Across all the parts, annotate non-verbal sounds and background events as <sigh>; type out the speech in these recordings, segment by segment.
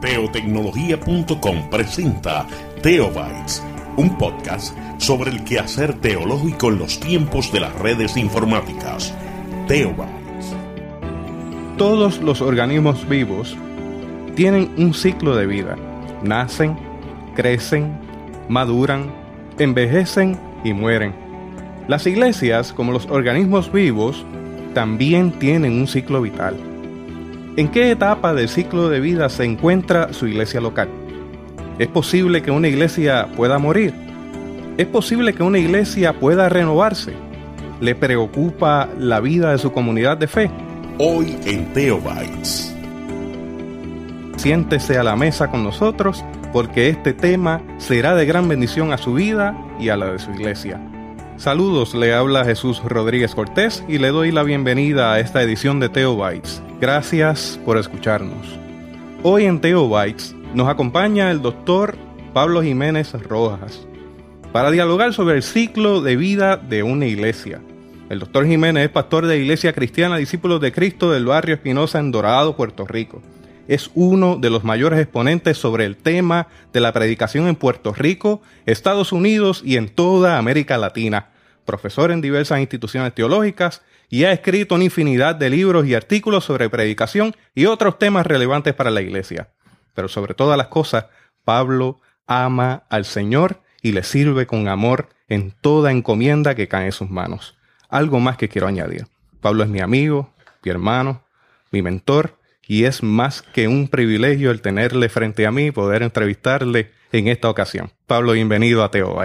Teotecnología.com presenta Teobytes, un podcast sobre el quehacer teológico en los tiempos de las redes informáticas. Teobytes. Todos los organismos vivos tienen un ciclo de vida. Nacen, crecen, maduran, envejecen y mueren. Las iglesias, como los organismos vivos, también tienen un ciclo vital. ¿En qué etapa del ciclo de vida se encuentra su iglesia local? ¿Es posible que una iglesia pueda morir? ¿Es posible que una iglesia pueda renovarse? ¿Le preocupa la vida de su comunidad de fe? Hoy en Teobytes. Siéntese a la mesa con nosotros porque este tema será de gran bendición a su vida y a la de su iglesia. Saludos, le habla Jesús Rodríguez Cortés y le doy la bienvenida a esta edición de Teobytes. Gracias por escucharnos. Hoy en Teobytes nos acompaña el doctor Pablo Jiménez Rojas para dialogar sobre el ciclo de vida de una iglesia. El doctor Jiménez es pastor de Iglesia Cristiana Discípulos de Cristo del barrio Espinosa en Dorado, Puerto Rico. Es uno de los mayores exponentes sobre el tema de la predicación en Puerto Rico, Estados Unidos y en toda América Latina profesor en diversas instituciones teológicas y ha escrito una infinidad de libros y artículos sobre predicación y otros temas relevantes para la iglesia. Pero sobre todas las cosas, Pablo ama al Señor y le sirve con amor en toda encomienda que cae en sus manos. Algo más que quiero añadir. Pablo es mi amigo, mi hermano, mi mentor, y es más que un privilegio el tenerle frente a mí y poder entrevistarle en esta ocasión. Pablo, bienvenido a Teo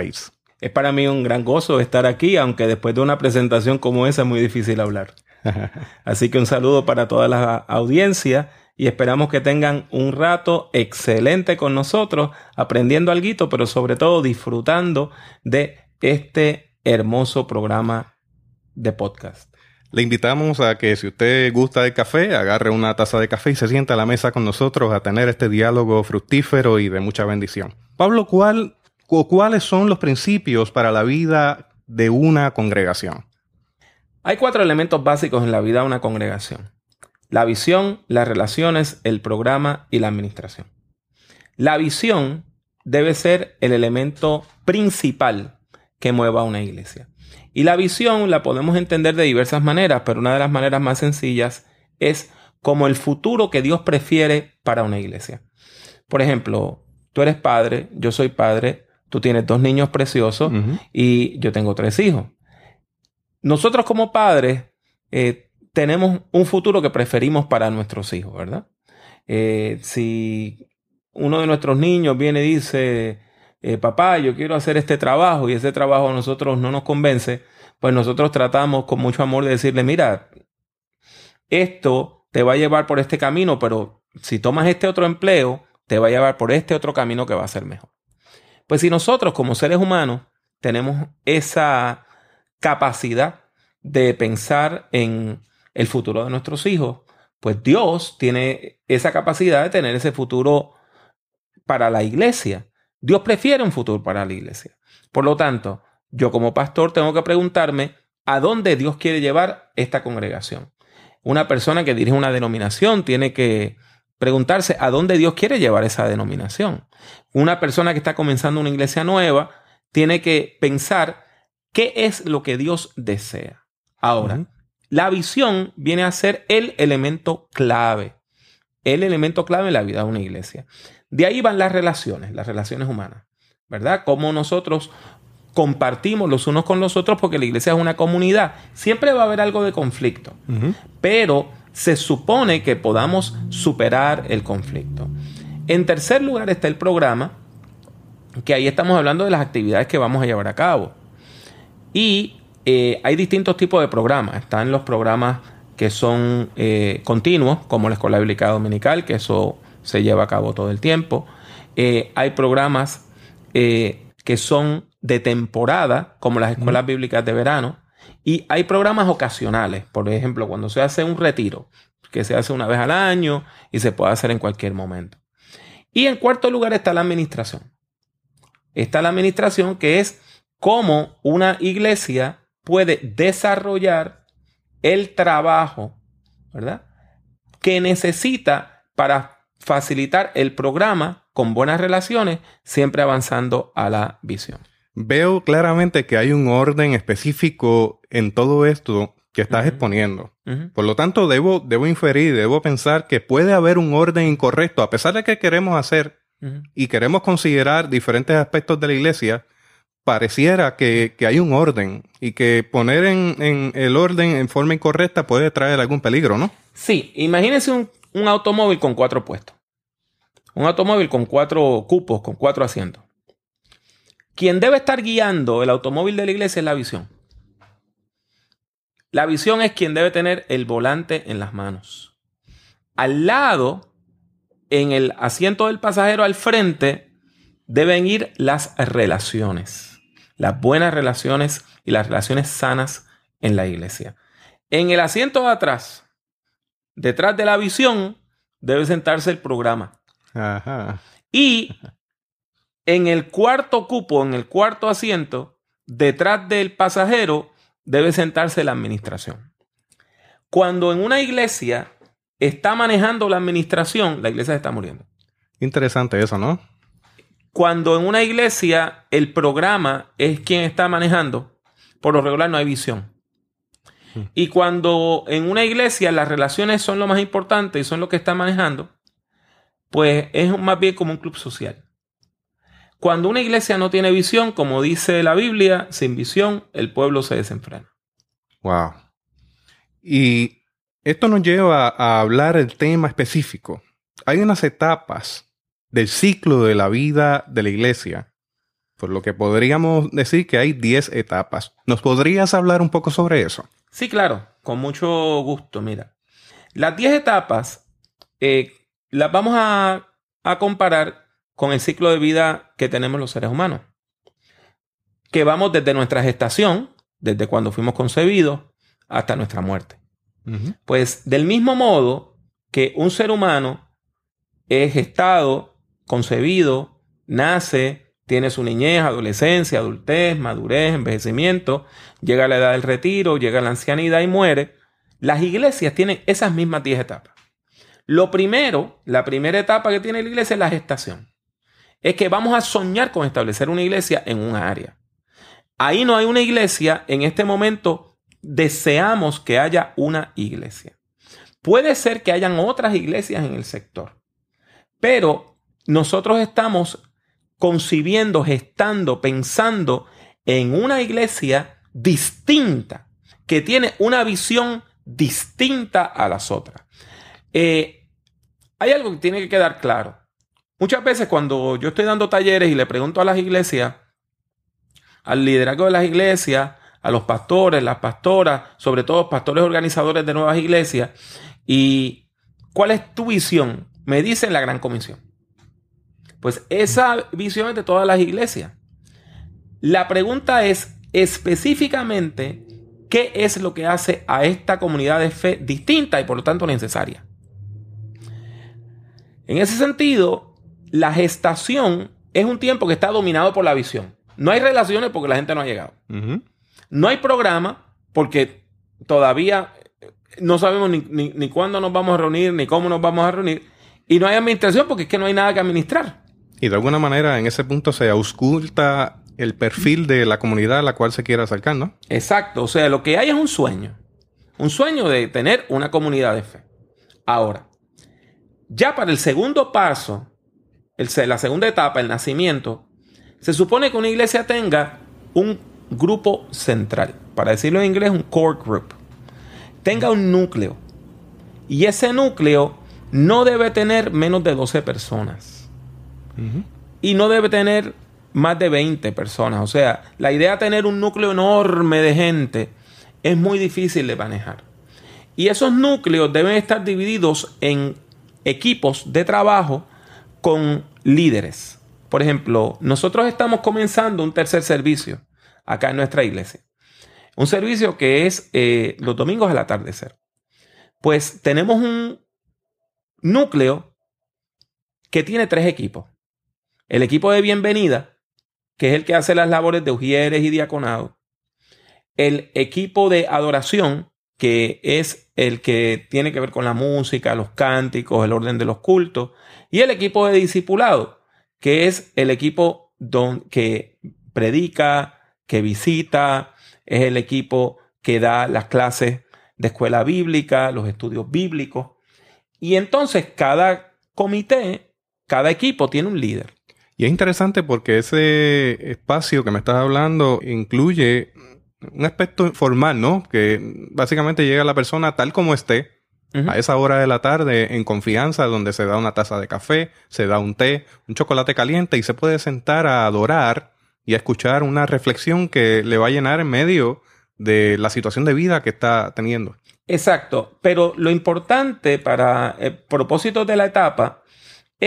es para mí un gran gozo estar aquí, aunque después de una presentación como esa es muy difícil hablar. <laughs> Así que un saludo para toda la audiencia y esperamos que tengan un rato excelente con nosotros, aprendiendo algo, pero sobre todo disfrutando de este hermoso programa de podcast. Le invitamos a que si usted gusta del café, agarre una taza de café y se sienta a la mesa con nosotros a tener este diálogo fructífero y de mucha bendición. Pablo, ¿cuál cuáles son los principios para la vida de una congregación? Hay cuatro elementos básicos en la vida de una congregación. La visión, las relaciones, el programa y la administración. La visión debe ser el elemento principal que mueva a una iglesia. Y la visión la podemos entender de diversas maneras, pero una de las maneras más sencillas es como el futuro que Dios prefiere para una iglesia. Por ejemplo, tú eres padre, yo soy padre, Tú tienes dos niños preciosos y yo tengo tres hijos. Nosotros como padres eh, tenemos un futuro que preferimos para nuestros hijos, ¿verdad? Eh, si uno de nuestros niños viene y dice, eh, papá, yo quiero hacer este trabajo y ese trabajo a nosotros no nos convence, pues nosotros tratamos con mucho amor de decirle, mira, esto te va a llevar por este camino, pero si tomas este otro empleo, te va a llevar por este otro camino que va a ser mejor. Pues si nosotros como seres humanos tenemos esa capacidad de pensar en el futuro de nuestros hijos, pues Dios tiene esa capacidad de tener ese futuro para la iglesia. Dios prefiere un futuro para la iglesia. Por lo tanto, yo como pastor tengo que preguntarme a dónde Dios quiere llevar esta congregación. Una persona que dirige una denominación tiene que preguntarse a dónde Dios quiere llevar esa denominación. Una persona que está comenzando una iglesia nueva tiene que pensar qué es lo que Dios desea. Ahora, la visión viene a ser el elemento clave, el elemento clave en la vida de una iglesia. De ahí van las relaciones, las relaciones humanas, ¿verdad? Cómo nosotros compartimos los unos con los otros porque la iglesia es una comunidad. Siempre va a haber algo de conflicto, pero se supone que podamos superar el conflicto. En tercer lugar está el programa, que ahí estamos hablando de las actividades que vamos a llevar a cabo. Y eh, hay distintos tipos de programas. Están los programas que son eh, continuos, como la Escuela Bíblica Dominical, que eso se lleva a cabo todo el tiempo. Eh, hay programas que son de temporada, como las escuelas bíblicas de verano. Y hay programas ocasionales, por ejemplo, cuando se hace un retiro, que se hace una vez al año y se puede hacer en cualquier momento. Y en cuarto lugar está la administración. Está la administración que es cómo una iglesia puede desarrollar el trabajo, ¿verdad? Que necesita para facilitar el programa con buenas relaciones, siempre avanzando a la visión. Veo claramente que hay un orden específico en todo esto que estás exponiendo. Por lo tanto, debo, debo inferir, debo pensar que puede haber un orden incorrecto, a pesar de que queremos hacer y queremos considerar diferentes aspectos de la iglesia, pareciera que, hay un orden y que poner en, el orden en forma incorrecta puede traer algún peligro, ¿no? Sí, imagínense un, un automóvil con cuatro puestos. Un automóvil con cuatro cupos, con cuatro asientos. Quien debe estar guiando el automóvil de la iglesia es la visión. La visión es quien debe tener el volante en las manos. Al lado, en el asiento del pasajero al frente, deben ir las relaciones. Las buenas relaciones y las relaciones sanas en la iglesia. En el asiento de atrás, detrás de la visión, debe sentarse el programa. Y en el cuarto cupo, en el cuarto asiento, detrás del pasajero, debe sentarse la administración. Cuando en una iglesia está manejando la administración, la iglesia está muriendo. Interesante eso, ¿no? Cuando en una iglesia el programa es quien está manejando, por lo regular no hay visión. Y cuando en una iglesia las relaciones son lo más importante y son lo que está manejando, pues es más bien como un club social. Cuando una iglesia no tiene visión, como dice la Biblia, sin visión el pueblo se desenfrena. Wow. Y esto nos lleva a hablar el tema específico. Hay unas etapas del ciclo de la vida de la iglesia, por lo que podríamos decir que hay 10 etapas. ¿Nos podrías hablar un poco sobre eso? Sí, claro, con mucho gusto. Mira, las 10 etapas eh, las vamos a, a comparar con el ciclo de vida que tenemos los seres humanos. Que vamos desde nuestra gestación, desde cuando fuimos concebidos, hasta nuestra muerte. Pues del mismo modo que un ser humano es gestado, concebido, nace, tiene su niñez, adolescencia, adultez, madurez, envejecimiento, llega a la edad del retiro, llega a la ancianidad y muere, las iglesias tienen esas mismas 10 etapas. Lo primero, la primera etapa que tiene la iglesia es la gestación es que vamos a soñar con establecer una iglesia en un área. Ahí no hay una iglesia, en este momento deseamos que haya una iglesia. Puede ser que hayan otras iglesias en el sector, pero nosotros estamos concibiendo, gestando, pensando en una iglesia distinta, que tiene una visión distinta a las otras. Eh, hay algo que tiene que quedar claro. Muchas veces cuando yo estoy dando talleres y le pregunto a las iglesias, al liderazgo de las iglesias, a los pastores, las pastoras, sobre todo pastores organizadores de nuevas iglesias, y cuál es tu visión, me dicen la gran comisión. Pues esa visión es de todas las iglesias. La pregunta es específicamente qué es lo que hace a esta comunidad de fe distinta y por lo tanto necesaria. En ese sentido, la gestación es un tiempo que está dominado por la visión. No hay relaciones porque la gente no ha llegado. No hay programa porque todavía no sabemos ni, cuándo nos vamos a reunir, ni cómo nos vamos a reunir. Y no hay administración porque es que no hay nada que administrar. Y de alguna manera en ese punto se ausculta el perfil de la comunidad a la cual se quiere acercar, ¿no? Exacto. O sea, lo que hay es un sueño. Un sueño de tener una comunidad de fe. Ahora, ya para el segundo paso, la segunda etapa, el nacimiento, se supone que una iglesia tenga un grupo central, para decirlo en inglés, un core group, tenga un núcleo. Y ese núcleo no debe tener menos de 12 personas. Y no debe tener más de 20 personas. O sea, la idea de tener un núcleo enorme de gente es muy difícil de manejar. Y esos núcleos deben estar divididos en equipos de trabajo con líderes. Por ejemplo, nosotros estamos comenzando un tercer servicio acá en nuestra iglesia. Un servicio que es eh, los domingos al atardecer. Pues tenemos un núcleo que tiene tres equipos. El equipo de bienvenida, que es el que hace las labores de ujieres y diaconado. El equipo de adoración, que es el que tiene que ver con la música, los cánticos, el orden de los cultos, y el equipo de discipulado, que es el equipo don, que predica, que visita, es el equipo que da las clases de escuela bíblica, los estudios bíblicos. Y entonces cada comité, cada equipo tiene un líder. Y es interesante porque ese espacio que me estás hablando incluye un aspecto formal, ¿no? Que básicamente llega la persona tal como esté, a esa hora de la tarde, en confianza, donde se da una taza de café, se da un té, un chocolate caliente y se puede sentar a adorar y a escuchar una reflexión que le va a llenar en medio de la situación de vida que está teniendo. Exacto, pero lo importante para el propósito de la etapa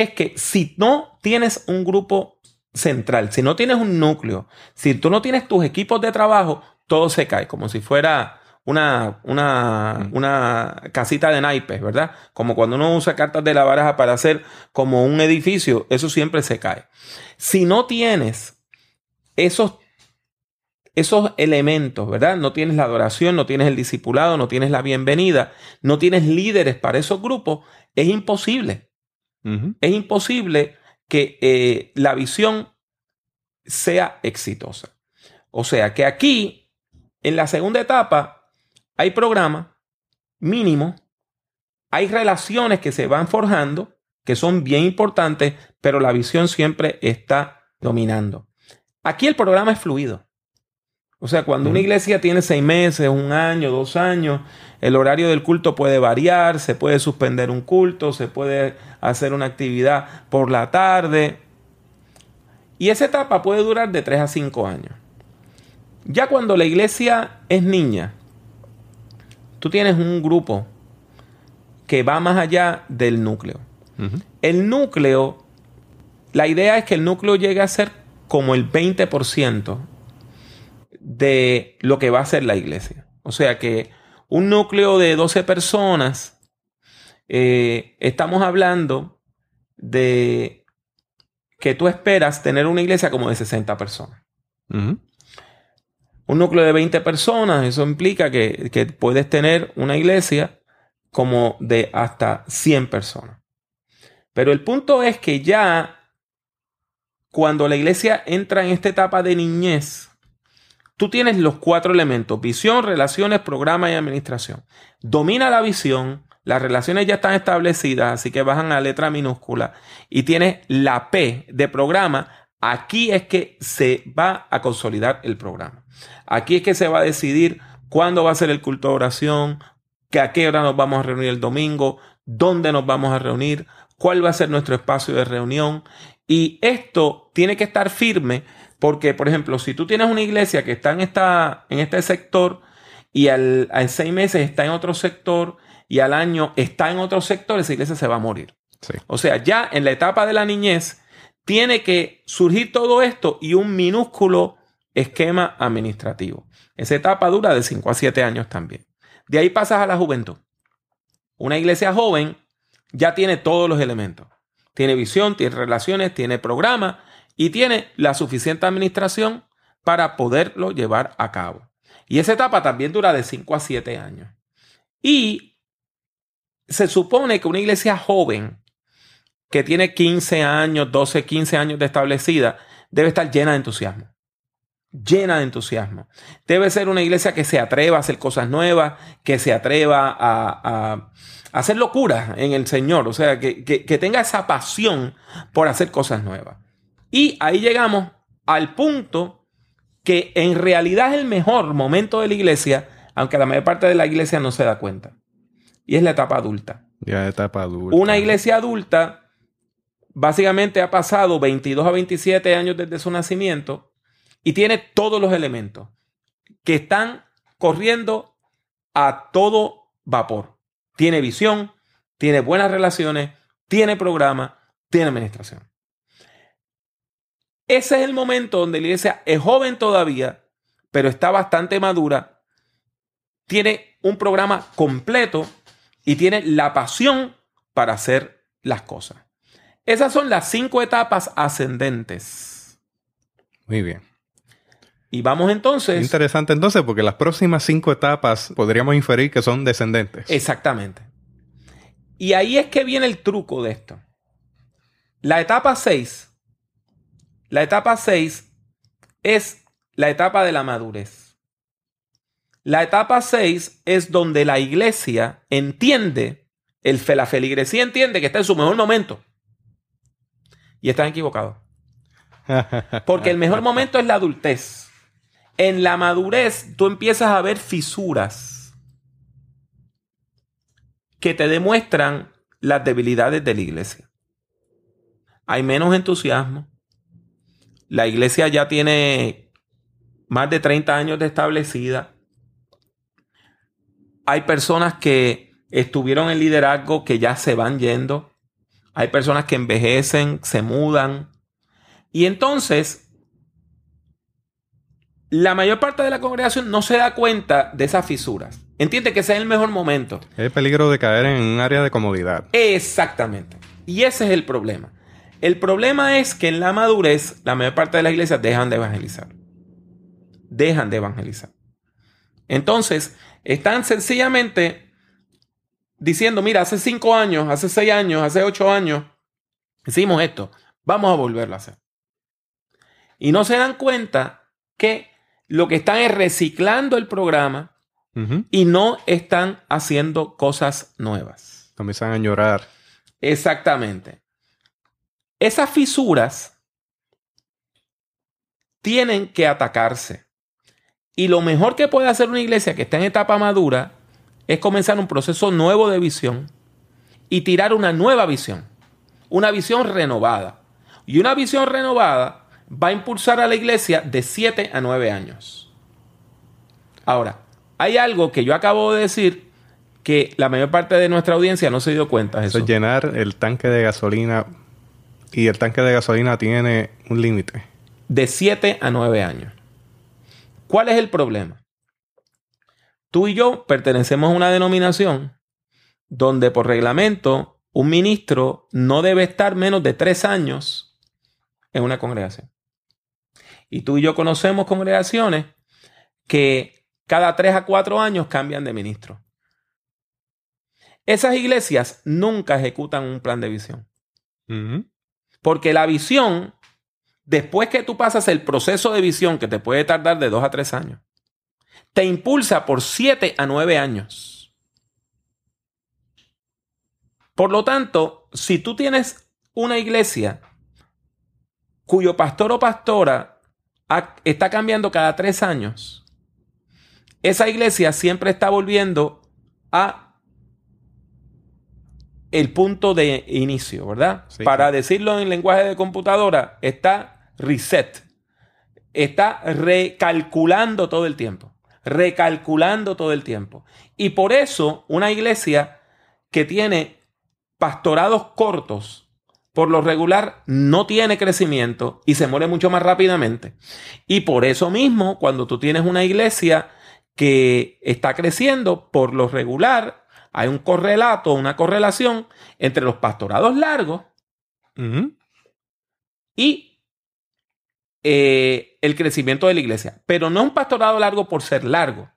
es que si no tienes un grupo central, si no tienes un núcleo, si tú no tienes tus equipos de trabajo, todo se cae, como si fuera una, una, mm. una casita de naipes, ¿verdad? Como cuando uno usa cartas de la baraja para hacer como un edificio, eso siempre se cae. Si no tienes esos, esos elementos, ¿verdad? No tienes la adoración, no tienes el discipulado, no tienes la bienvenida, no tienes líderes para esos grupos, es imposible. Es imposible que eh, la visión sea exitosa. O sea que aquí en la segunda etapa hay programa mínimo, hay relaciones que se van forjando, que son bien importantes, pero la visión siempre está dominando. Aquí el programa es fluido. O sea, cuando una iglesia tiene seis meses, un año, dos años, el horario del culto puede variar, se puede suspender un culto, se puede hacer una actividad por la tarde. Y esa etapa puede durar de tres a cinco años. Ya cuando la iglesia es niña, tú tienes un grupo que va más allá del núcleo. El núcleo, la idea es que el núcleo llegue a ser como el 20% de lo que va a ser la iglesia. O sea que un núcleo de 12 personas, eh, estamos hablando de que tú esperas tener una iglesia como de 60 personas un núcleo de 20 personas, eso implica que, puedes tener una iglesia como de hasta 100 personas. Pero el punto es que ya cuando la iglesia entra en esta etapa de niñez, tú tienes los cuatro elementos, visión, relaciones, programa y administración. Domina la visión, las relaciones ya están establecidas, así que bajan a letra minúscula y tienes la P de programa. Aquí es que se va a consolidar el programa. Aquí es que se va a decidir cuándo va a ser el culto de oración, que a qué hora nos vamos a reunir el domingo, dónde nos vamos a reunir, cuál va a ser nuestro espacio de reunión. Y esto tiene que estar firme porque, por ejemplo, si tú tienes una iglesia que está en, esta, en este sector y al, a seis meses está en otro sector y al año está en otro sector, esa iglesia se va a morir. O sea, ya en la etapa de la niñez tiene que surgir todo esto y un minúsculo esquema administrativo. Esa etapa dura de 5 a 7 años también. De ahí pasas a la juventud. Una iglesia joven ya tiene todos los elementos. Tiene visión, tiene relaciones, tiene programa y tiene la suficiente administración para poderlo llevar a cabo. Y esa etapa también dura de 5 a 7 años. Y se supone que una iglesia joven que tiene 15 años, 12, 15 años de establecida, debe estar llena de entusiasmo llena de entusiasmo. Debe ser una iglesia que se atreva a hacer cosas nuevas, que se atreva a, hacer locuras en el Señor, o sea, que, que tenga esa pasión por hacer cosas nuevas. Y ahí llegamos al punto que en realidad es el mejor momento de la iglesia, aunque la mayor parte de la iglesia no se da cuenta. Y es la etapa adulta. Ya, etapa adulta. Una iglesia adulta básicamente ha pasado 22 a 27 años desde su nacimiento y tiene todos los elementos que están corriendo a todo vapor. Tiene visión, tiene buenas relaciones, tiene programa, tiene administración. Ese es el momento donde la iglesia es joven todavía, pero está bastante madura, tiene un programa completo y tiene la pasión para hacer las cosas. Esas son las cinco etapas ascendentes. Muy bien. Y vamos entonces... Interesante entonces porque las próximas cinco etapas podríamos inferir que son descendentes. Exactamente. Y ahí es que viene el truco de esto. La etapa 6, la etapa 6 es la etapa de la madurez. La etapa 6 es donde la iglesia entiende, el, la feligresía entiende que está en su mejor momento. Y están equivocados. <laughs> Porque el mejor momento es la adultez. En la madurez tú empiezas a ver fisuras que te demuestran las debilidades de la iglesia. Hay menos entusiasmo. La iglesia ya tiene más de 30 años de establecida. Hay personas que estuvieron en liderazgo que ya se van yendo. Hay personas que envejecen, se mudan. Y entonces, la mayor parte de la congregación no se da cuenta de esas fisuras. Entiende que ese es el mejor momento. Es peligro de caer en un área de comodidad. Exactamente. Y ese es el problema. El problema es que en la madurez, la mayor parte de las iglesias dejan de evangelizar. Dejan de evangelizar. Entonces, están sencillamente diciendo, mira, hace cinco años, hace seis años, hace ocho años, hicimos esto, vamos a volverlo a hacer. Y no se dan cuenta que lo que están es reciclando el programa y no están haciendo cosas nuevas. Comienzan a llorar. Exactamente. Esas fisuras tienen que atacarse. Y lo mejor que puede hacer una iglesia que está en etapa madura es comenzar un proceso nuevo de visión y tirar una nueva visión, una visión renovada. Y una visión renovada va a impulsar a la iglesia de 7 a 9 años. Ahora, hay algo que yo acabo de decir que la mayor parte de nuestra audiencia no se dio cuenta. Eso es llenar el tanque de gasolina y el tanque de gasolina tiene un límite. De 7 a 9 años. ¿Cuál es el problema? Tú y yo pertenecemos a una denominación donde por reglamento un ministro no debe estar menos de 3 años en una congregación. Y tú y yo conocemos congregaciones que cada 3 a 4 años cambian de ministro. Esas iglesias nunca ejecutan un plan de visión. Porque la visión, después que tú pasas el proceso de visión, que te puede tardar de dos a tres años, te impulsa por siete a nueve años. Por lo tanto, si tú tienes una iglesia cuyo pastor o pastora está cambiando cada tres años, esa iglesia siempre está volviendo a el punto de inicio, ¿verdad? Para decirlo en lenguaje de computadora, está reset. Está recalculando todo el tiempo. Recalculando todo el tiempo. Y por eso una iglesia que tiene pastorados cortos, por lo regular, no tiene crecimiento y se muere mucho más rápidamente. Y por eso mismo, cuando tú tienes una iglesia que está creciendo, por lo regular, hay un correlato, una correlación entre los pastorados largos y eh, el crecimiento de la iglesia. Pero no un pastorado largo por ser largo.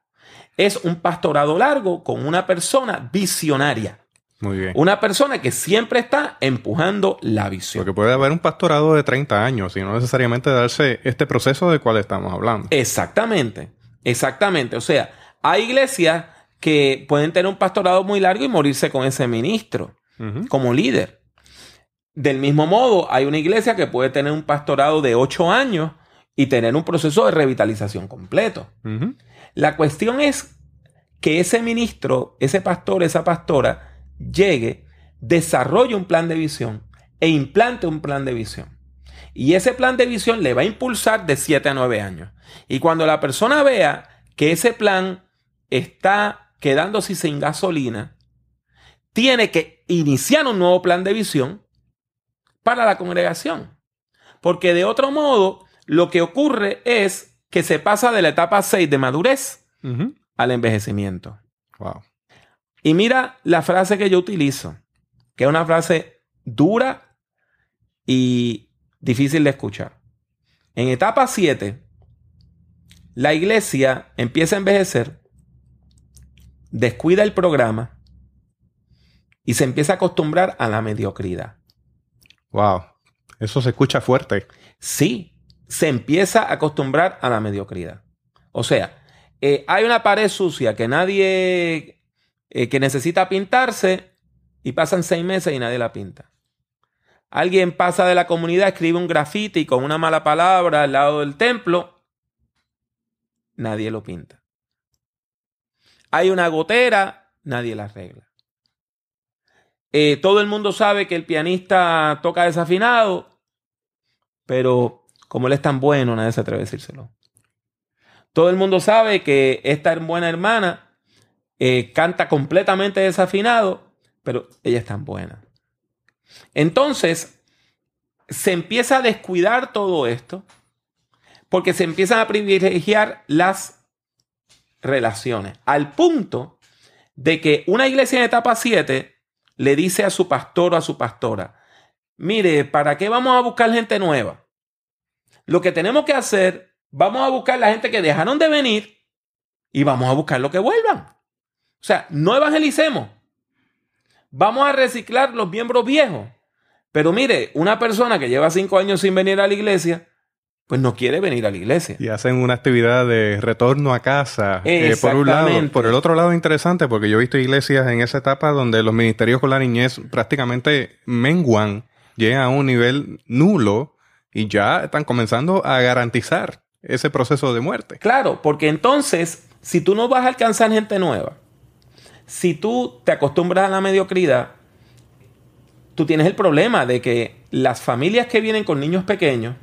Es un pastorado largo con una persona visionaria. Muy bien. Una persona que siempre está empujando la visión. Porque puede haber un pastorado de 30 años y no necesariamente darse este proceso del cual estamos hablando. Exactamente, exactamente. O sea, hay iglesias que pueden tener un pastorado muy largo y morirse con ese ministro como líder. Del mismo modo, hay una iglesia que puede tener un pastorado de ocho años y tener un proceso de revitalización completo. La cuestión es que ese ministro, ese pastor, esa pastora, llegue, desarrolle un plan de visión e implante un plan de visión. Y ese plan de visión le va a impulsar de siete a nueve años. Y cuando la persona vea que ese plan está quedándose sin gasolina, tiene que iniciar un nuevo plan de visión para la congregación. Porque de otro modo, lo que ocurre es que se pasa de la etapa 6 de madurez al envejecimiento. Y mira la frase que yo utilizo, que es una frase dura y difícil de escuchar. En etapa 7, la iglesia empieza a envejecer, descuida el programa y se empieza a acostumbrar a la mediocridad. Wow, eso se escucha fuerte. Sí, se empieza a acostumbrar a la mediocridad. O sea, eh, hay una pared sucia que nadie, eh, que necesita pintarse y pasan seis meses y nadie la pinta. Alguien pasa de la comunidad, escribe un grafiti con una mala palabra al lado del templo, nadie lo pinta. Hay una gotera, nadie la arregla. Eh, todo el mundo sabe que el pianista toca desafinado, pero como él es tan bueno, nadie se atreve a decírselo. Todo el mundo sabe que esta buena hermana eh, canta completamente desafinado, pero ella es tan buena. Entonces, se empieza a descuidar todo esto porque se empiezan a privilegiar las relaciones, al punto de que una iglesia en etapa 7 le dice a su pastor o a su pastora, mire, ¿para qué vamos a buscar gente nueva? Lo que tenemos que hacer, vamos a buscar la gente que dejaron de venir y vamos a buscar lo que vuelvan. O sea, no evangelicemos. Vamos a reciclar los miembros viejos. Pero mire, una persona que lleva cinco años sin venir a la iglesia, pues no quiere venir a la iglesia. Y hacen una actividad de retorno a casa. Eh, por un lado. Por el otro lado, interesante, porque yo he visto iglesias en esa etapa donde los ministerios con la niñez prácticamente menguan, llegan a un nivel nulo y ya están comenzando a garantizar ese proceso de muerte. Claro, porque entonces, si tú no vas a alcanzar gente nueva, si tú te acostumbras a la mediocridad, tú tienes el problema de que las familias que vienen con niños pequeños,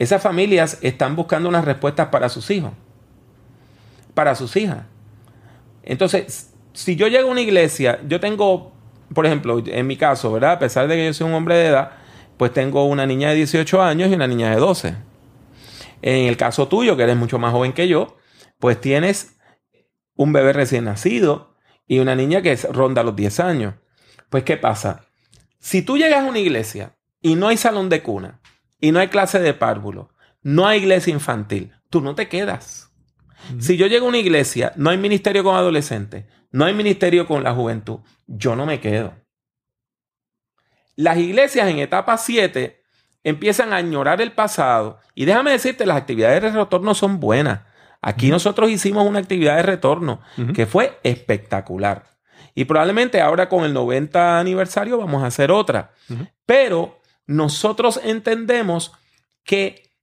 esas familias están buscando unas respuestas para sus hijos, para sus hijas. Entonces, si yo llego a una iglesia, yo tengo, por ejemplo, en mi caso, ¿verdad? A pesar de que yo soy un hombre de edad, pues tengo una niña de 18 años y una niña de 12. En el caso tuyo, que eres mucho más joven que yo, pues tienes un bebé recién nacido y una niña que ronda los 10 años. Pues, ¿qué pasa? Si tú llegas a una iglesia y no hay salón de cuna, y no hay clase de párvulo, no hay iglesia infantil, tú no te quedas. Si yo llego a una iglesia, no hay ministerio con adolescentes, no hay ministerio con la juventud, yo no me quedo. Las iglesias en etapa 7 empiezan a añorar el pasado y déjame decirte, las actividades de retorno son buenas. Aquí nosotros hicimos una actividad de retorno que fue espectacular. Y probablemente ahora con el 90 aniversario vamos a hacer otra. Pero nosotros entendemos que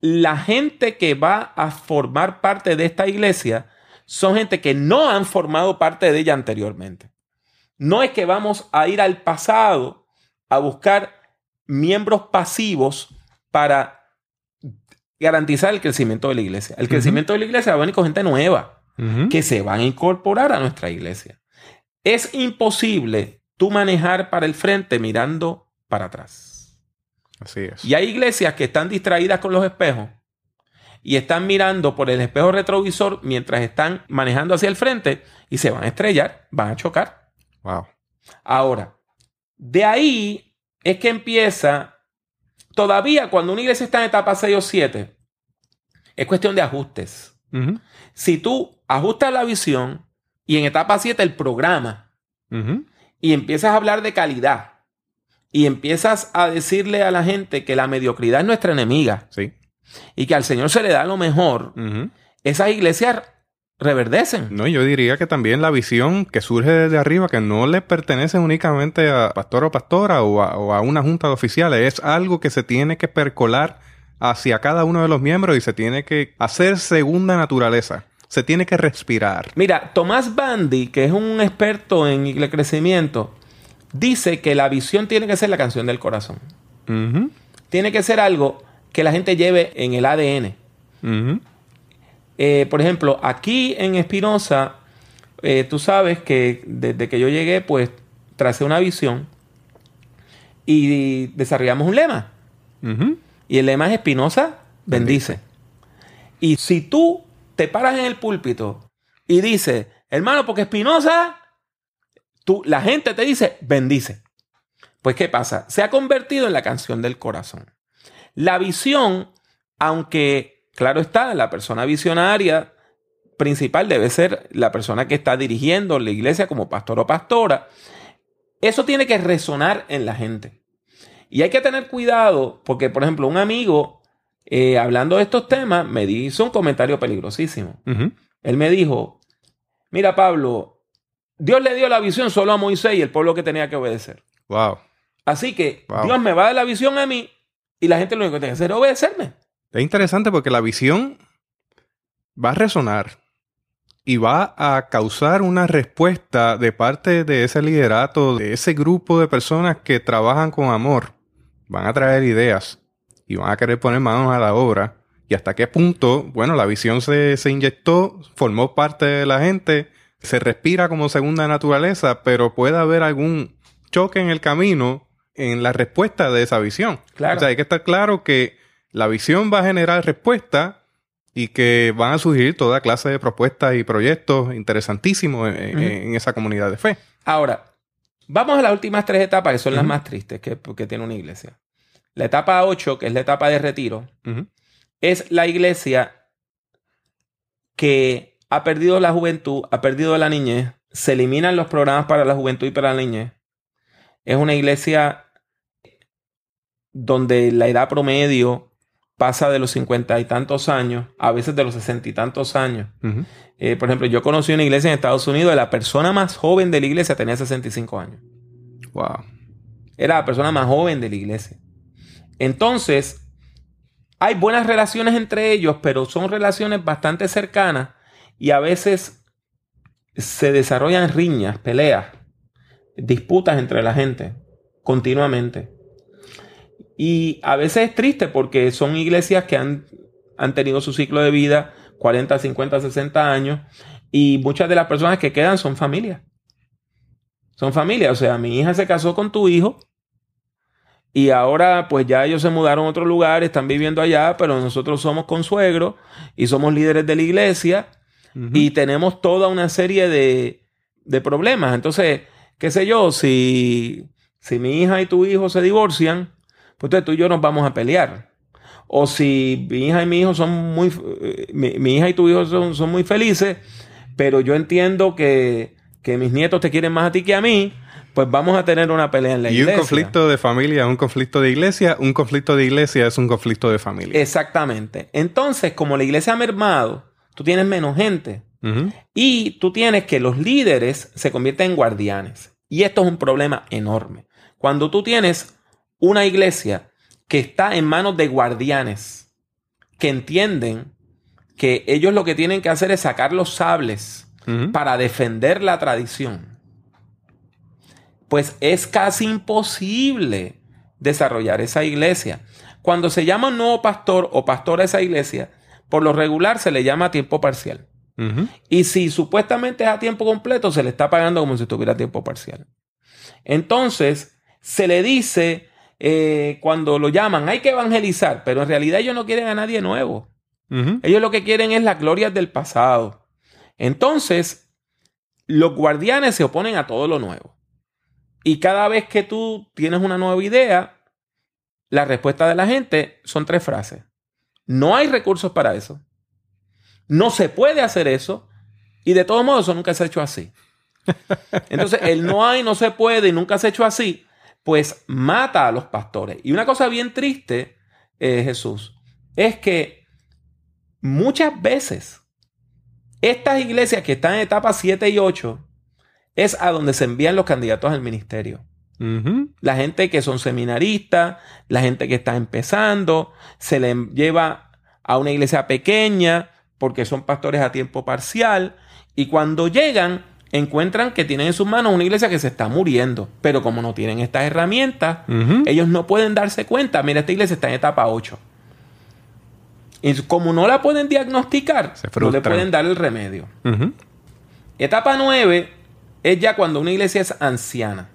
la gente que va a formar parte de esta iglesia son gente que no han formado parte de ella anteriormente. No es que vamos a ir al pasado a buscar miembros pasivos para garantizar el crecimiento de la iglesia. El crecimiento de la iglesia va a venir con gente nueva que se van a incorporar a nuestra iglesia. Es imposible tú manejar para el frente mirando para atrás. Y hay iglesias que están distraídas con los espejos y están mirando por el espejo retrovisor mientras están manejando hacia el frente y se van a estrellar, van a chocar. Wow. Ahora, de ahí es que empieza, todavía cuando una iglesia está en etapa 6 o 7, es cuestión de ajustes. Si tú ajustas la visión y en etapa 7 el programa y empiezas a hablar de calidad, y empiezas a decirle a la gente que la mediocridad es nuestra enemiga sí. y que al Señor se le da lo mejor, esas iglesias reverdecen. No, yo diría que también la visión que surge desde arriba, que no le pertenece únicamente a pastor o pastora o a, una junta de oficiales, es algo que se tiene que percolar hacia cada uno de los miembros y se tiene que hacer segunda naturaleza. Se tiene que respirar. Mira, Tomás Bandy, que es un experto en crecimiento, dice que la visión tiene que ser la canción del corazón. Tiene que ser algo que la gente lleve en el ADN. Eh, por ejemplo, aquí en Espinosa, eh, tú sabes que desde que yo llegué, pues tracé una visión y desarrollamos un lema. Y el lema es Espinosa bendice. Y si tú te paras en el púlpito y dices, hermano, porque Espinosa tú, la gente te dice, bendice. Pues, ¿qué pasa? Se ha convertido en la canción del corazón. La visión, aunque Claro está, la persona visionaria principal debe ser la persona que está dirigiendo la iglesia como pastor o pastora. Eso tiene que resonar en la gente. Y hay que tener cuidado porque, por ejemplo, un amigo, eh, hablando de estos temas, me hizo un comentario peligrosísimo. Él me dijo, mira Pablo, Dios le dio la visión solo a Moisés y el pueblo que tenía que obedecer. Wow. Así que Dios me va a dar la visión a mí y la gente lo único que tiene que hacer es obedecerme. Es interesante porque la visión va a resonar y va a causar una respuesta de parte de ese liderato, de ese grupo de personas que trabajan con amor. Van a traer ideas y van a querer poner manos a la obra. Y hasta qué punto, bueno, la visión se, se inyectó, formó parte de la gente, se respira como segunda naturaleza, pero puede haber algún choque en el camino en la respuesta de esa visión. Claro. O sea, hay que estar claro que la visión va a generar respuesta y que van a surgir toda clase de propuestas y proyectos interesantísimos en, esa comunidad de fe. Ahora, vamos a las últimas tres etapas que son las más tristes que, tiene una iglesia. La etapa 8, que es la etapa de retiro, es la iglesia que ha perdido la juventud, ha perdido la niñez, se eliminan los programas para la juventud y para la niñez. Es una iglesia donde la edad promedio pasa de los cincuenta y tantos años, a veces de los sesenta y tantos años. Eh, por ejemplo, yo conocí una iglesia en Estados Unidos, la persona más joven de la iglesia tenía 65 años. Wow. Era la persona más joven de la iglesia. Entonces, hay buenas relaciones entre ellos, pero son relaciones bastante cercanas y a veces se desarrollan riñas, peleas, disputas entre la gente continuamente. Y a veces es triste porque son iglesias que han, han tenido su ciclo de vida 40, 50, 60 años y muchas de las personas que quedan son familias. Son familias, o sea, mi hija se casó con tu hijo y ahora pues ya ellos se mudaron a otro lugar, están viviendo allá, pero nosotros somos consuegros y somos líderes de la iglesia y tenemos toda una serie de, de, problemas. Entonces, qué sé yo, si, si mi hija y tu hijo se divorcian, pues entonces tú y yo nos vamos a pelear. O si mi hija y mi hijo son muy, eh, mi, hija y tu hijo son, son, muy felices, pero yo entiendo que, que mis nietos te quieren más a ti que a mí, pues vamos a tener una pelea en la iglesia. Y un conflicto de familia, un conflicto de iglesia, un conflicto de iglesia es un conflicto de familia. Exactamente. Entonces, como la iglesia ha mermado, tú tienes menos gente. Y tú tienes que los líderes se convierten en guardianes. Y esto es un problema enorme. Cuando tú tienes una iglesia que está en manos de guardianes que entienden que ellos lo que tienen que hacer es sacar los sables para defender la tradición, pues es casi imposible desarrollar esa iglesia. Cuando se llama un nuevo pastor o pastora a esa iglesia, por lo regular se le llama tiempo parcial. Y si supuestamente es a tiempo completo, se le está pagando como si estuviera a tiempo parcial. Entonces, se le dice eh, cuando lo llaman, hay que evangelizar, pero en realidad ellos no quieren a nadie nuevo. Ellos lo que quieren es las glorias del pasado. Entonces, los guardianes se oponen a todo lo nuevo. Y cada vez que tú tienes una nueva idea, la respuesta de la gente son tres frases. No hay recursos para eso. No se puede hacer eso. Y de todos modos, eso nunca se ha hecho así. Entonces, el no hay, no se puede y nunca se ha hecho así pues mata a los pastores. Y una cosa bien triste, eh, Jesús, es que muchas veces estas iglesias que están en etapa 7 y 8 es a donde se envían los candidatos al ministerio. La gente que son seminaristas, la gente que está empezando, se le lleva a una iglesia pequeña porque son pastores a tiempo parcial y cuando llegan encuentran que tienen en sus manos una iglesia que se está muriendo. Pero como no tienen estas herramientas, ellos no pueden darse cuenta. Mira, esta iglesia está en etapa 8. Y como no la pueden diagnosticar, no le pueden dar el remedio. Etapa 9 es ya cuando una iglesia es anciana.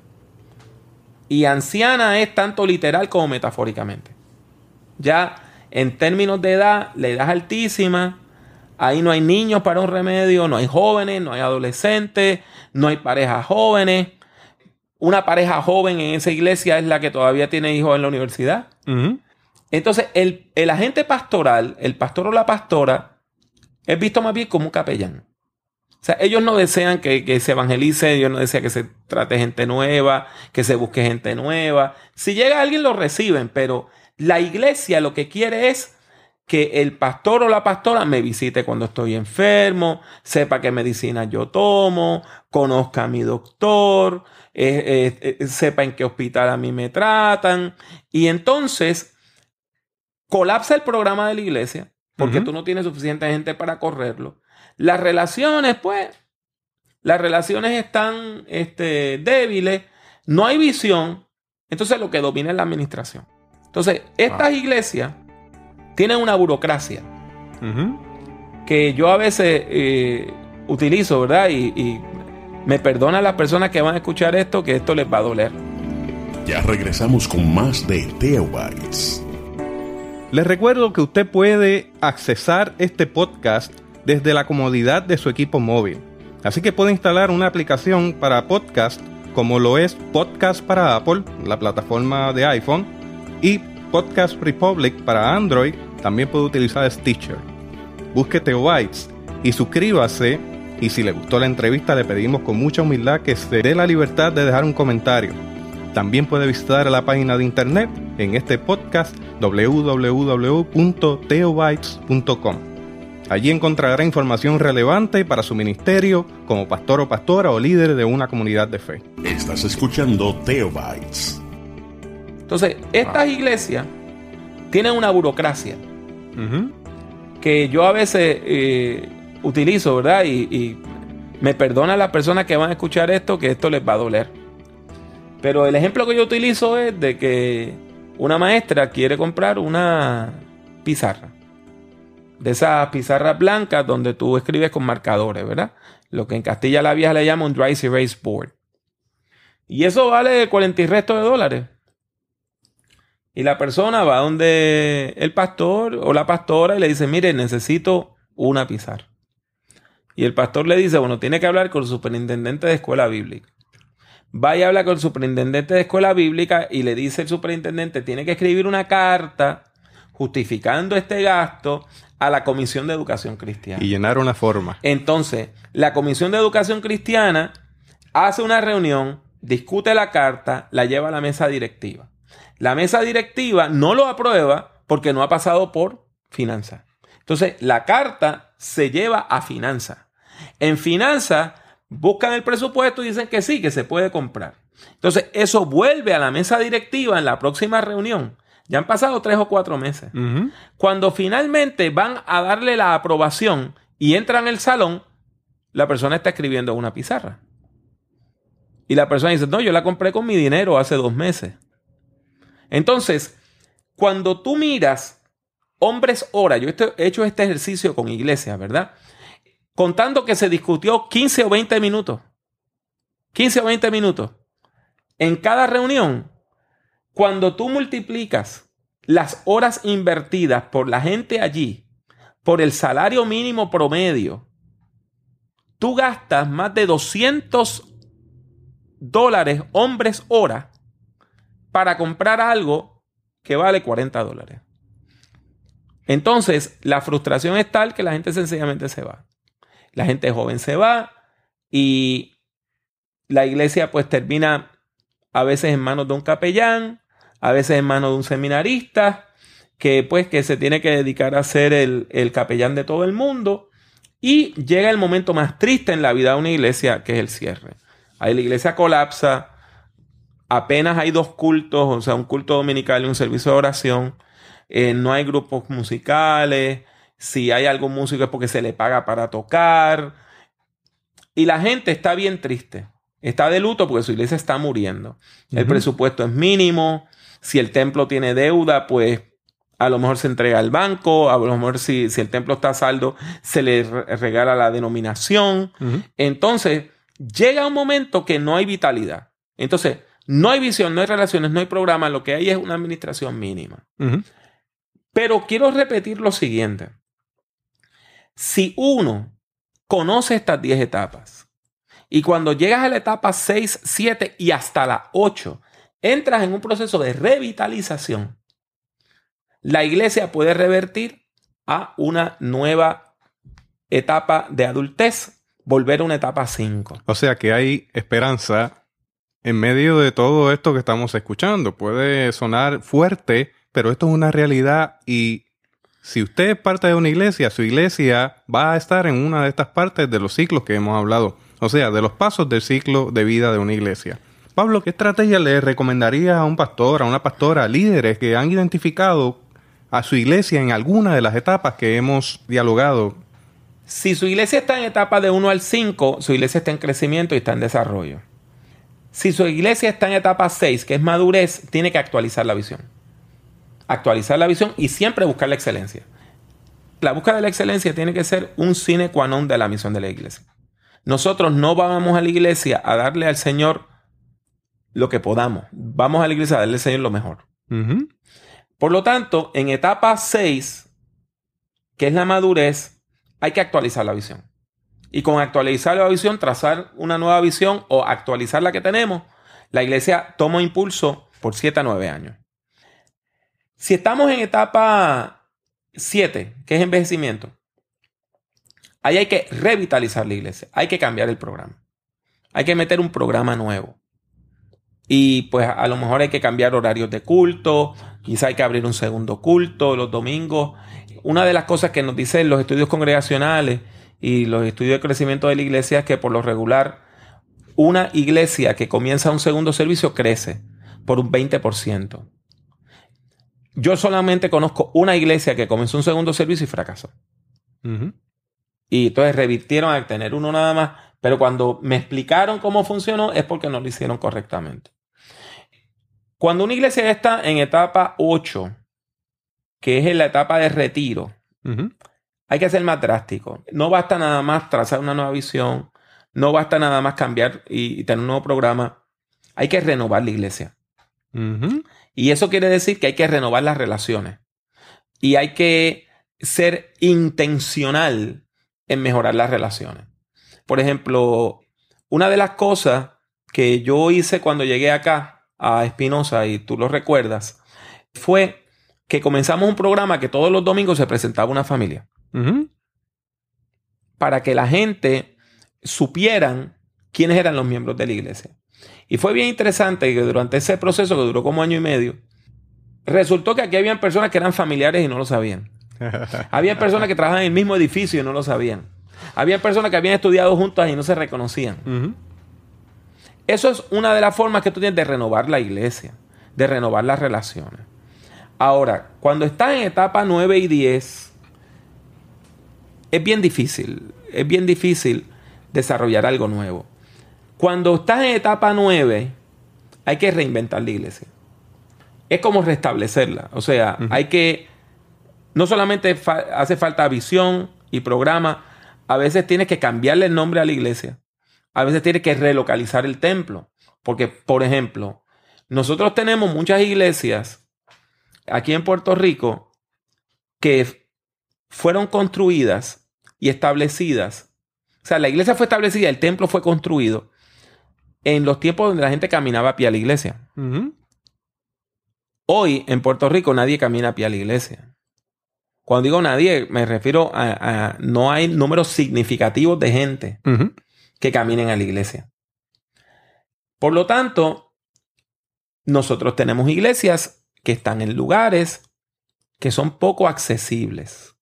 Y anciana es tanto literal como metafóricamente. Ya en términos de edad, la edad es altísima, Ahí no hay niños para un remedio, no hay jóvenes, no hay adolescentes, no hay parejas jóvenes. Una pareja joven en esa iglesia es la que todavía tiene hijos en la universidad. Entonces, el, el agente pastoral, el pastor o la pastora, es visto más bien como un capellán. O sea, ellos no desean que, que, se evangelice, ellos no desean que se trate gente nueva, que se busque gente nueva. Si llega alguien, lo reciben, pero la iglesia lo que quiere es que el pastor o la pastora me visite cuando estoy enfermo, sepa qué medicina yo tomo, conozca a mi doctor, eh, eh, eh, sepa en qué hospital a mí me tratan. Y entonces colapsa el programa de la iglesia porque tú no tienes suficiente gente para correrlo. Las relaciones, pues, las relaciones están este, débiles, no hay visión, entonces lo que domina es la administración. Entonces, estas iglesias tienen una burocracia que yo a veces eh, utilizo, ¿verdad? Y, y me perdonan las personas que van a escuchar esto, que esto les va a doler. Ya regresamos con más de Teobytes. Les recuerdo que usted puede accesar este podcast desde la comodidad de su equipo móvil. Así que puede instalar una aplicación para podcast como lo es Podcast para Apple, la plataforma de iPhone, y Podcast Republic para Android, también puede utilizar Stitcher. Busque Teobytes y suscríbase. Y si le gustó la entrevista, le pedimos con mucha humildad que se dé la libertad de dejar un comentario. También puede visitar la página de internet en este podcast www.teobytes.com. Allí encontrará información relevante para su ministerio como pastor o pastora o líder de una comunidad de fe. Estás escuchando Teobytes. Entonces, estas iglesias tienen una burocracia que yo a veces eh, utilizo, ¿verdad? Y, y me perdonan las personas que van a escuchar esto, que esto les va a doler. Pero el ejemplo que yo utilizo es de que una maestra quiere comprar una pizarra. De esas pizarras blancas donde tú escribes con marcadores, ¿verdad? Lo que en Castilla la Vieja le llaman un dry erase board. Y eso vale 40 y resto de dólares. Y la persona va donde el pastor o la pastora y le dice, mire, necesito una pizarra. Y el pastor le dice, bueno, tiene que hablar con el superintendente de escuela bíblica. Va y habla con el superintendente de escuela bíblica y le dice el superintendente, tiene que escribir una carta justificando este gasto a la Comisión de Educación Cristiana. Y llenar una forma. Entonces, la Comisión de Educación Cristiana hace una reunión, discute la carta, la lleva a la mesa directiva. La mesa directiva no lo aprueba porque no ha pasado por finanzas. Entonces, la carta se lleva a finanzas. En finanzas, buscan el presupuesto y dicen que sí, que se puede comprar. Entonces, eso vuelve a la mesa directiva en la próxima reunión. Ya han pasado tres o cuatro meses. Cuando finalmente van a darle la aprobación y entran en el salón, la persona está escribiendo una pizarra. Y la persona dice, no, yo la compré con mi dinero hace dos meses. Entonces, cuando tú miras hombres hora, yo he hecho este ejercicio con iglesias, ¿verdad? Contando que se discutió 15 o 20 minutos. 15 o 20 minutos. En cada reunión, cuando tú multiplicas las horas invertidas por la gente allí, por el salario mínimo promedio, tú gastas más de 200 dólares hombres hora para comprar algo que vale 40 dólares. Entonces, la frustración es tal que la gente sencillamente se va. La gente joven se va y la iglesia pues termina a veces en manos de un capellán, a veces en manos de un seminarista, que pues que se tiene que dedicar a ser el, el capellán de todo el mundo. Y llega el momento más triste en la vida de una iglesia, que es el cierre. Ahí la iglesia colapsa, apenas hay dos cultos, o sea, un culto dominical y un servicio de oración. Eh, no hay grupos musicales. Si hay algún músico es porque se le paga para tocar. Y la gente está bien triste. Está de luto porque su iglesia está muriendo. El presupuesto es mínimo. Si el templo tiene deuda, pues a lo mejor se entrega al banco. A lo mejor si, si el templo está a saldo, se le regala la denominación. Entonces, llega un momento que no hay vitalidad. Entonces, no hay visión, no hay relaciones, no hay programa, lo que hay es una administración mínima. Pero quiero repetir lo siguiente. Si uno conoce estas 10 etapas y cuando llegas a la etapa 6, 7 y hasta la 8, entras en un proceso de revitalización, la iglesia puede revertir a una nueva etapa de adultez, volver a una etapa 5. O sea que hay esperanza en medio de todo esto que estamos escuchando. Puede sonar fuerte, pero esto es una realidad y si usted es parte de una iglesia, su iglesia va a estar en una de estas partes de los ciclos que hemos hablado. O sea, de los pasos del ciclo de vida de una iglesia. Pablo, ¿qué estrategia le recomendaría a un pastor, a una pastora, líderes que han identificado a su iglesia en alguna de las etapas que hemos dialogado? Si su iglesia está en etapa de 1 al 5, su iglesia está en crecimiento y está en desarrollo. Si su iglesia está en etapa 6, que es madurez, tiene que actualizar la visión. Actualizar la visión y siempre buscar la excelencia. La búsqueda de la excelencia tiene que ser un sine qua non de la misión de la iglesia. Nosotros no vamos a la iglesia a darle al Señor lo que podamos. Vamos a la iglesia a darle al Señor lo mejor. Por lo tanto, en etapa 6, que es la madurez, hay que actualizar la visión. Y con actualizar la visión, trazar una nueva visión o actualizar la que tenemos, la iglesia toma impulso por 7 a 9 años. Si estamos en etapa 7, que es envejecimiento, ahí hay que revitalizar la iglesia, hay que cambiar el programa, hay que meter un programa nuevo. Y pues a lo mejor hay que cambiar horarios de culto, quizá hay que abrir un segundo culto los domingos. Una de las cosas que nos dicen los estudios congregacionales y los estudios de crecimiento de la iglesia es que por lo regular una iglesia que comienza un segundo servicio crece por un 20%. Yo solamente conozco una iglesia que comenzó un segundo servicio y fracasó. Y entonces revirtieron a tener uno nada más. Pero cuando me explicaron cómo funcionó es porque no lo hicieron correctamente. Cuando una iglesia está en etapa 8, que es en la etapa de retiro, hay que ser más drástico. No basta nada más trazar una nueva visión, no basta nada más cambiar y, tener un nuevo programa. Hay que renovar la iglesia. Y eso quiere decir que hay que renovar las relaciones. Y hay que ser intencional en mejorar las relaciones. Por ejemplo, una de las cosas que yo hice cuando llegué acá a Espinosa, y tú lo recuerdas, fue que comenzamos un programa que todos los domingos se presentaba una familia. Para que la gente supieran quiénes eran los miembros de la iglesia. Y fue bien interesante que durante ese proceso que duró como año y medio, resultó que aquí habían personas que eran familiares y no lo sabían. <laughs> había personas que trabajaban en el mismo edificio y no lo sabían. Había personas que habían estudiado juntas y no se reconocían. Eso es una de las formas que tú tienes de renovar la iglesia, de renovar las relaciones. Ahora, cuando estás en etapa 9 y 10, es bien difícil, es bien difícil desarrollar algo nuevo. Cuando estás en etapa 9, hay que reinventar la iglesia. Es como restablecerla. O sea, hay que, no solamente hace falta visión y programa, a veces tienes que cambiarle el nombre a la iglesia. A veces tienes que relocalizar el templo. Porque, por ejemplo, nosotros tenemos muchas iglesias aquí en Puerto Rico que fueron construidas y establecidas. O sea, la iglesia fue establecida, el templo fue construido en los tiempos donde la gente caminaba a pie a la iglesia. Hoy en Puerto Rico nadie camina a pie a la iglesia. Cuando digo nadie, me refiero a, no hay números significativos de gente que caminen a la iglesia. Por lo tanto, nosotros tenemos iglesias que están en lugares que son poco accesibles.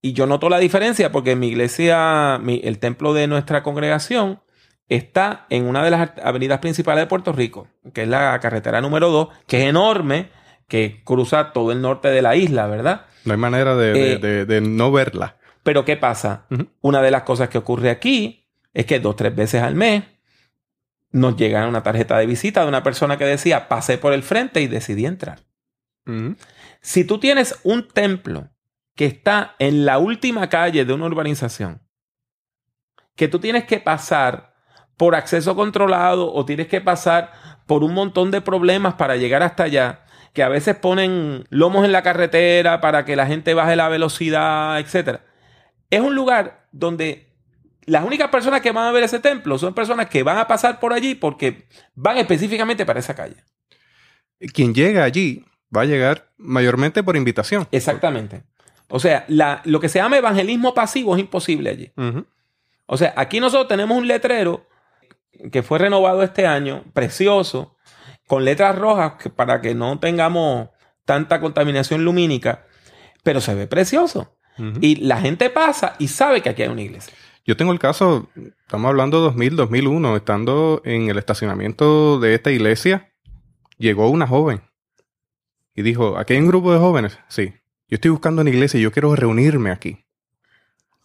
Y yo noto la diferencia porque mi iglesia, el templo de nuestra congregación, está en una de las avenidas principales de Puerto Rico, que es la carretera número 2, que es enorme, que cruza todo el norte de la isla, ¿verdad? No hay manera de, eh, no verla. Pero ¿qué pasa? Una de las cosas que ocurre aquí es que dos, tres veces al mes nos llega una tarjeta de visita de una persona que decía, pasé por el frente y decidí entrar. Si tú tienes un templo que está en la última calle de una urbanización, que tú tienes que pasar por acceso controlado o tienes que pasar por un montón de problemas para llegar hasta allá, que a veces ponen lomos en la carretera para que la gente baje la velocidad, etc. Es un lugar donde las únicas personas que van a ver ese templo son personas que van a pasar por allí porque van específicamente para esa calle. Quien llega allí va a llegar mayormente por invitación. Exactamente. O sea, la, lo que se llama evangelismo pasivo es imposible allí. O sea, aquí nosotros tenemos un letrero que fue renovado este año, precioso, con letras rojas para que no tengamos tanta contaminación lumínica, pero se ve precioso. Y la gente pasa y sabe que aquí hay una iglesia. Yo tengo el caso, estamos hablando 2000, 2001, estando en el estacionamiento de esta iglesia, llegó una joven y dijo, ¿aquí hay un grupo de jóvenes? Sí, yo estoy buscando una iglesia y yo quiero reunirme aquí.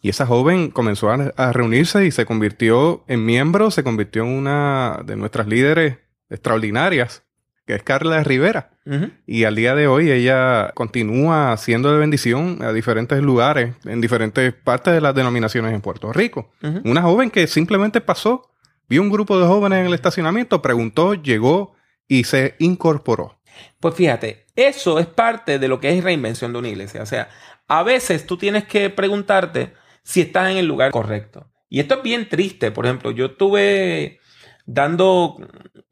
Y esa joven comenzó a, a reunirse y se convirtió en miembro, se convirtió en una de nuestras líderes extraordinarias, que es Carla Rivera. Y al día de hoy ella continúa siendo de bendición a diferentes lugares, en diferentes partes de las denominaciones en Puerto Rico. Una joven que simplemente pasó, vio un grupo de jóvenes en el estacionamiento, preguntó, llegó y se incorporó. Pues fíjate, eso es parte de lo que es reinvención de una iglesia. O sea, a veces tú tienes que preguntarte si estás en el lugar correcto. Y esto es bien triste. Por ejemplo, yo estuve dando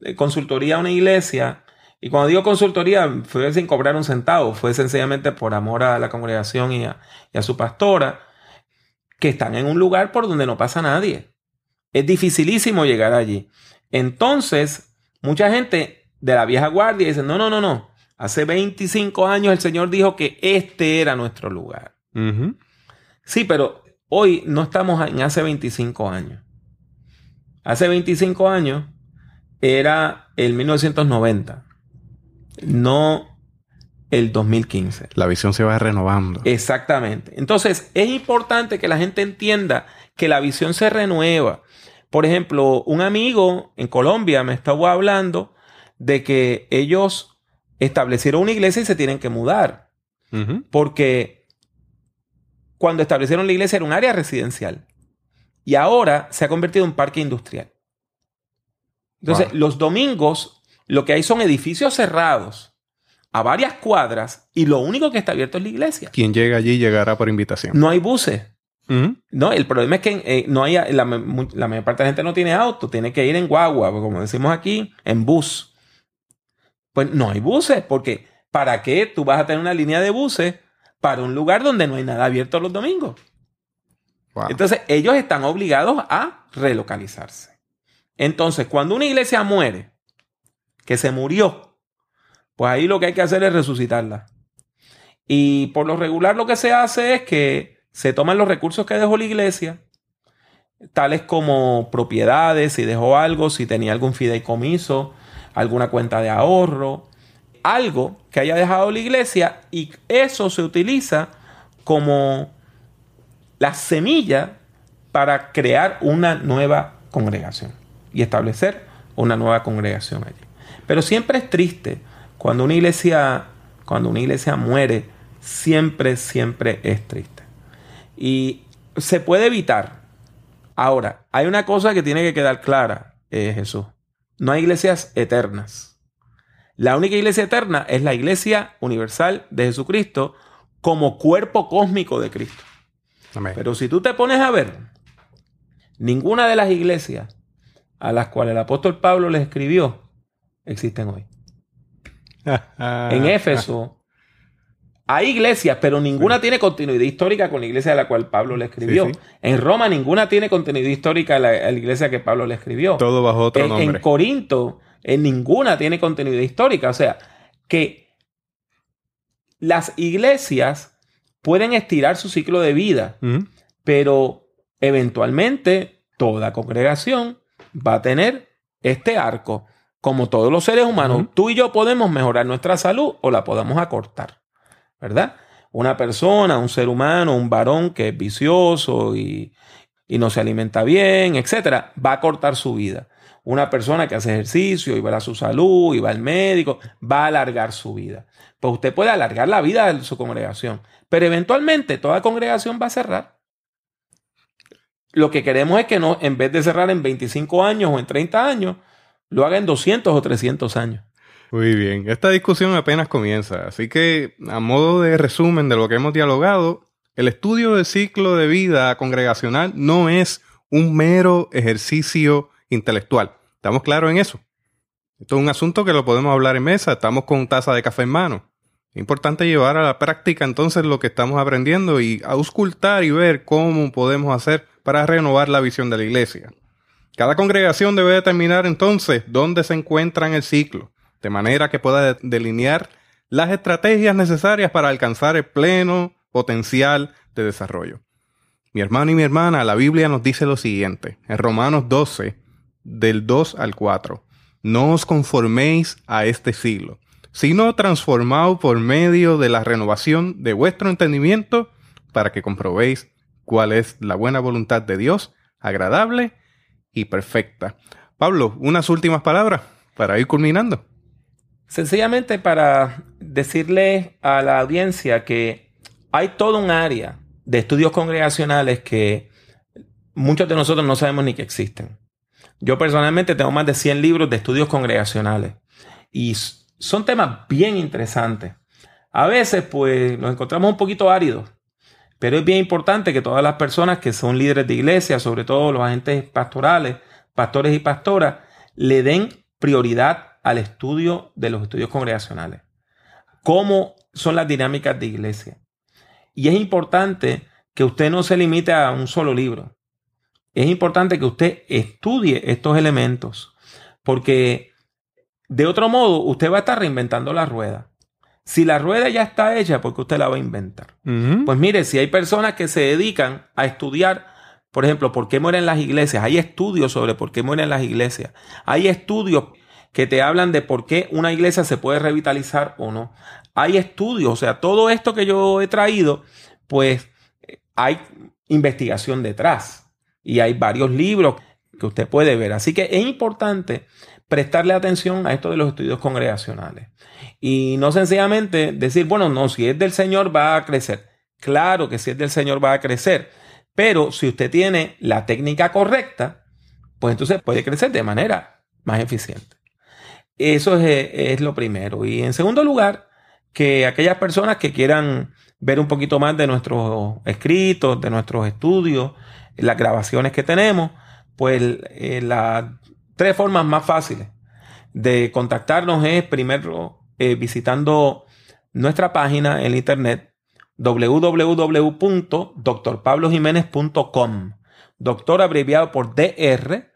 eh, consultoría a una iglesia. Y cuando digo consultoría, fue sin cobrar un centavo. Fue sencillamente por amor a la congregación y a, y a su pastora, que están en un lugar por donde no pasa nadie. Es dificilísimo llegar allí. Entonces, mucha gente de la vieja guardia dice, no, no, no, no. Hace 25 años el Señor dijo que este era nuestro lugar. Sí, pero hoy no estamos en hace 25 años. Hace 25 años era el 1990, no el 2015. La visión se va renovando. Exactamente. Entonces, es importante que la gente entienda que la visión se renueva. Por ejemplo, un amigo en Colombia me estaba hablando de que ellos establecieron una iglesia y se tienen que mudar. Porque cuando establecieron la iglesia era un área residencial. Y ahora se ha convertido en un parque industrial. Entonces, Wow. los domingos lo que hay son edificios cerrados a varias cuadras y lo único que está abierto es la iglesia. Quien llega allí llegará por invitación. No hay buses. Ujú. No, el problema es que eh, no hay, la, mayor parte de la gente no tiene auto, tiene que ir en guagua, como decimos aquí, en bus. Pues no hay buses, porque ¿para qué tú vas a tener una línea de buses para un lugar donde no hay nada abierto los domingos? Wow. Entonces, ellos están obligados a relocalizarse. Entonces, cuando una iglesia muere, que se murió, pues ahí lo que hay que hacer es resucitarla. Y por lo regular lo que se hace es que se toman los recursos que dejó la iglesia, tales como propiedades, si dejó algo, si tenía algún fideicomiso, alguna cuenta de ahorro, algo que haya dejado la iglesia y eso se utiliza como la semilla para crear una nueva congregación y establecer una nueva congregación allí. Pero siempre es triste cuando una iglesia, cuando una iglesia muere, siempre, siempre es triste. Y se puede evitar. Ahora, hay una cosa que tiene que quedar clara, eh, Jesús. No hay iglesias eternas. La única iglesia eterna es la iglesia universal de Jesucristo como cuerpo cósmico de Cristo. Amén. Pero si tú te pones a ver, ninguna de las iglesias a las cuales el apóstol Pablo les escribió existen hoy. En Éfeso hay iglesias, pero ninguna tiene continuidad histórica con la iglesia a la cual Pablo le escribió. Sí, sí. En Roma ninguna tiene continuidad histórica a la, a la iglesia que Pablo le escribió. Todo bajo otro en, en nombre. Corinto, en ninguna tiene continuidad histórica. O sea, que las iglesias pueden estirar su ciclo de vida, pero eventualmente toda congregación va a tener este arco. Como todos los seres humanos, tú y yo podemos mejorar nuestra salud o la podemos acortar, ¿verdad? Una persona, un ser humano, un varón que es vicioso y, y no se alimenta bien, etcétera, va a cortar su vida. Una persona que hace ejercicio y va a su salud y va al médico, va a alargar su vida. Pues usted puede alargar la vida de su congregación, pero eventualmente toda congregación va a cerrar. Lo que queremos es que no, en vez de cerrar en 25 años o en 30 años, lo haga en 200 o 300 años. Muy bien. Esta discusión apenas comienza, así que a modo de resumen de lo que hemos dialogado, el estudio del ciclo de vida congregacional no es un mero ejercicio intelectual. ¿Estamos claros en eso? Esto es un asunto que lo podemos hablar en mesa, estamos con taza de café en mano. Importante llevar a la práctica entonces lo que estamos aprendiendo y auscultar y ver cómo podemos hacer para renovar la visión de la iglesia. Cada congregación debe determinar entonces dónde se encuentra en el ciclo, de manera que pueda delinear las estrategias necesarias para alcanzar el pleno potencial de desarrollo. Mi hermano y mi hermana, la Biblia nos dice lo siguiente, en Romanos 12, del 2 al 4, no os conforméis a este siglo, sino transformaos por medio de la renovación de vuestro entendimiento para que comprobéis cuál es la buena voluntad de Dios, agradable y perfecta. Pablo, unas últimas palabras para ir culminando. Sencillamente para decirle a la audiencia que hay todo un área de estudios congregacionales que muchos de nosotros no sabemos ni que existen. Yo personalmente tengo más de 100 libros de estudios congregacionales y son temas bien interesantes. A veces pues nos encontramos un poquito áridos, pero es bien importante que todas las personas que son líderes de iglesia, sobre todo los agentes pastorales, pastores y pastoras, le den prioridad al estudio de los estudios congregacionales. Cómo son las dinámicas de iglesia. Y es importante que usted no se limite a un solo libro. Es importante que usted estudie estos elementos, porque de otro modo usted va a estar reinventando la rueda. Si la rueda ya está hecha, ¿por qué usted la va a inventar? Pues mire, si hay personas que se dedican a estudiar, por ejemplo, por qué mueren las iglesias, hay estudios sobre por qué mueren las iglesias, hay estudios que te hablan de por qué una iglesia se puede revitalizar o no. Hay estudios, o sea, todo esto que yo he traído, pues hay investigación detrás y hay varios libros que usted puede ver. Así que es importante prestarle atención a esto de los estudios congregacionales y no sencillamente decir, bueno, no, si es del Señor va a crecer. Claro que si es del Señor va a crecer, pero si usted tiene la técnica correcta, pues entonces puede crecer de manera más eficiente. Eso es, es lo primero. Y en segundo lugar, que aquellas personas que quieran ver un poquito más de nuestros escritos, de nuestros estudios, las grabaciones que tenemos, pues eh, las tres formas más fáciles de contactarnos es primero eh, visitando nuestra página en internet www.drpablojiménez.com Doctor abreviado por DR,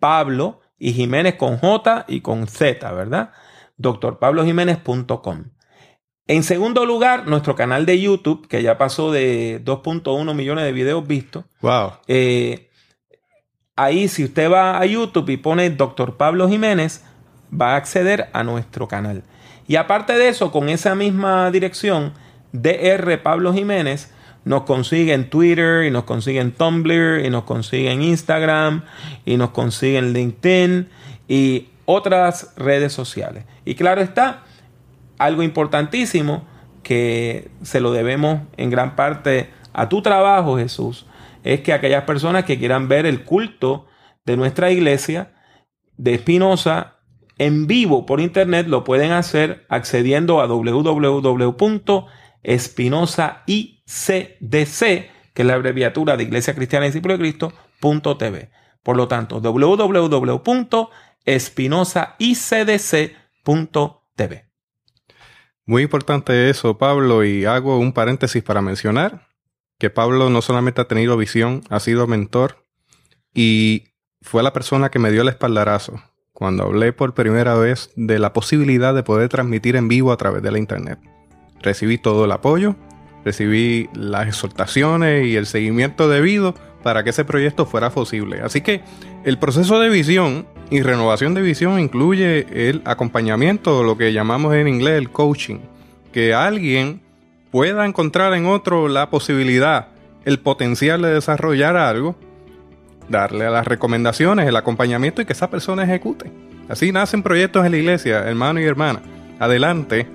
Pablo y Jiménez con J y con Z, ¿verdad? drpablojiménez.com. En segundo lugar, nuestro canal de YouTube, que ya pasó de 2.1 millones de videos vistos. Wow. Eh, ahí, si usted va a YouTube y pone Dr. Pablo Jiménez, va a acceder a nuestro canal. Y aparte de eso, con esa misma dirección, DR Pablo Jiménez, nos consigue en Twitter, y nos consigue en Tumblr, y nos consigue en Instagram, y nos consigue en LinkedIn y otras redes sociales. Y claro está, algo importantísimo que se lo debemos en gran parte a tu trabajo, Jesús, es que aquellas personas que quieran ver el culto de nuestra iglesia de Espinosa en vivo por internet lo pueden hacer accediendo a www.espinosaicdc, que es la abreviatura de Iglesia Cristiana y Discípulo de Cristo, .tv. Por lo tanto, www.espinosaicdc.tv. Muy importante eso, Pablo, y hago un paréntesis para mencionar que Pablo no solamente ha tenido visión, ha sido mentor y fue la persona que me dio el espaldarazo cuando hablé por primera vez de la posibilidad de poder transmitir en vivo a través de la internet. Recibí todo el apoyo, recibí las exhortaciones y el seguimiento debido para que ese proyecto fuera posible. Así que el proceso de visión y renovación de visión incluye el acompañamiento, lo que llamamos en inglés el coaching, que alguien pueda encontrar en otro la posibilidad, el potencial de desarrollar algo, darle a las recomendaciones, el acompañamiento y que esa persona ejecute. Así nacen proyectos en la iglesia, hermano y hermana. Adelante,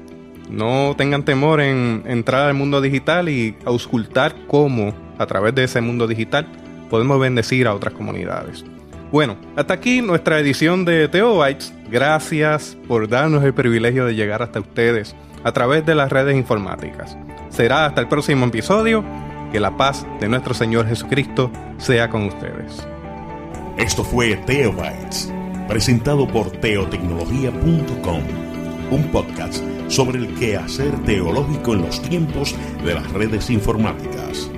no tengan temor en entrar al mundo digital y auscultar cómo a través de ese mundo digital podemos bendecir a otras comunidades. Bueno, hasta aquí nuestra edición de Teobytes. Gracias por darnos el privilegio de llegar hasta ustedes a través de las redes informáticas. Será hasta el próximo episodio. Que la paz de nuestro Señor Jesucristo sea con ustedes. Esto fue Teobytes, presentado por teotecnología.com, un podcast sobre el quehacer teológico en los tiempos de las redes informáticas.